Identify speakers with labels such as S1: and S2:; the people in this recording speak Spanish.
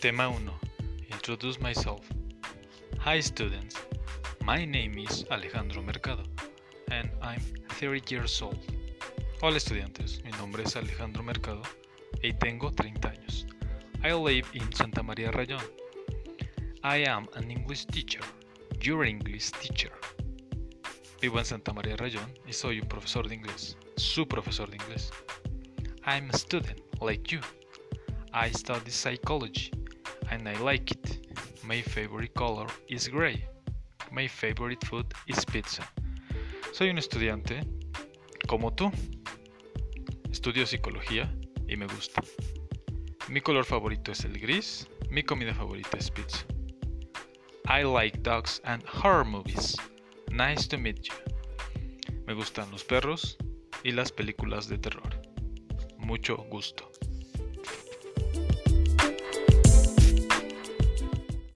S1: Tema 1. Introduce myself. Hi students. My name is Alejandro Mercado and I'm 30 years old. Hola estudiantes, mi nombre es Alejandro Mercado y tengo 30 años. I live in Santa María Rayón. I am an English teacher. You're an English teacher. Vivo en Santa María Rayón y soy un profesor de inglés. Su profesor de inglés. I'm a student like you. I study psychology and I like it. My favorite color is gray. My favorite food is pizza. Soy un estudiante como tú. Estudio psicología y me gusta. Mi color favorito es el gris. Mi comida favorita es pizza. I like dogs and horror movies. Nice to meet you. Me gustan los perros y las películas de terror. Mucho gusto.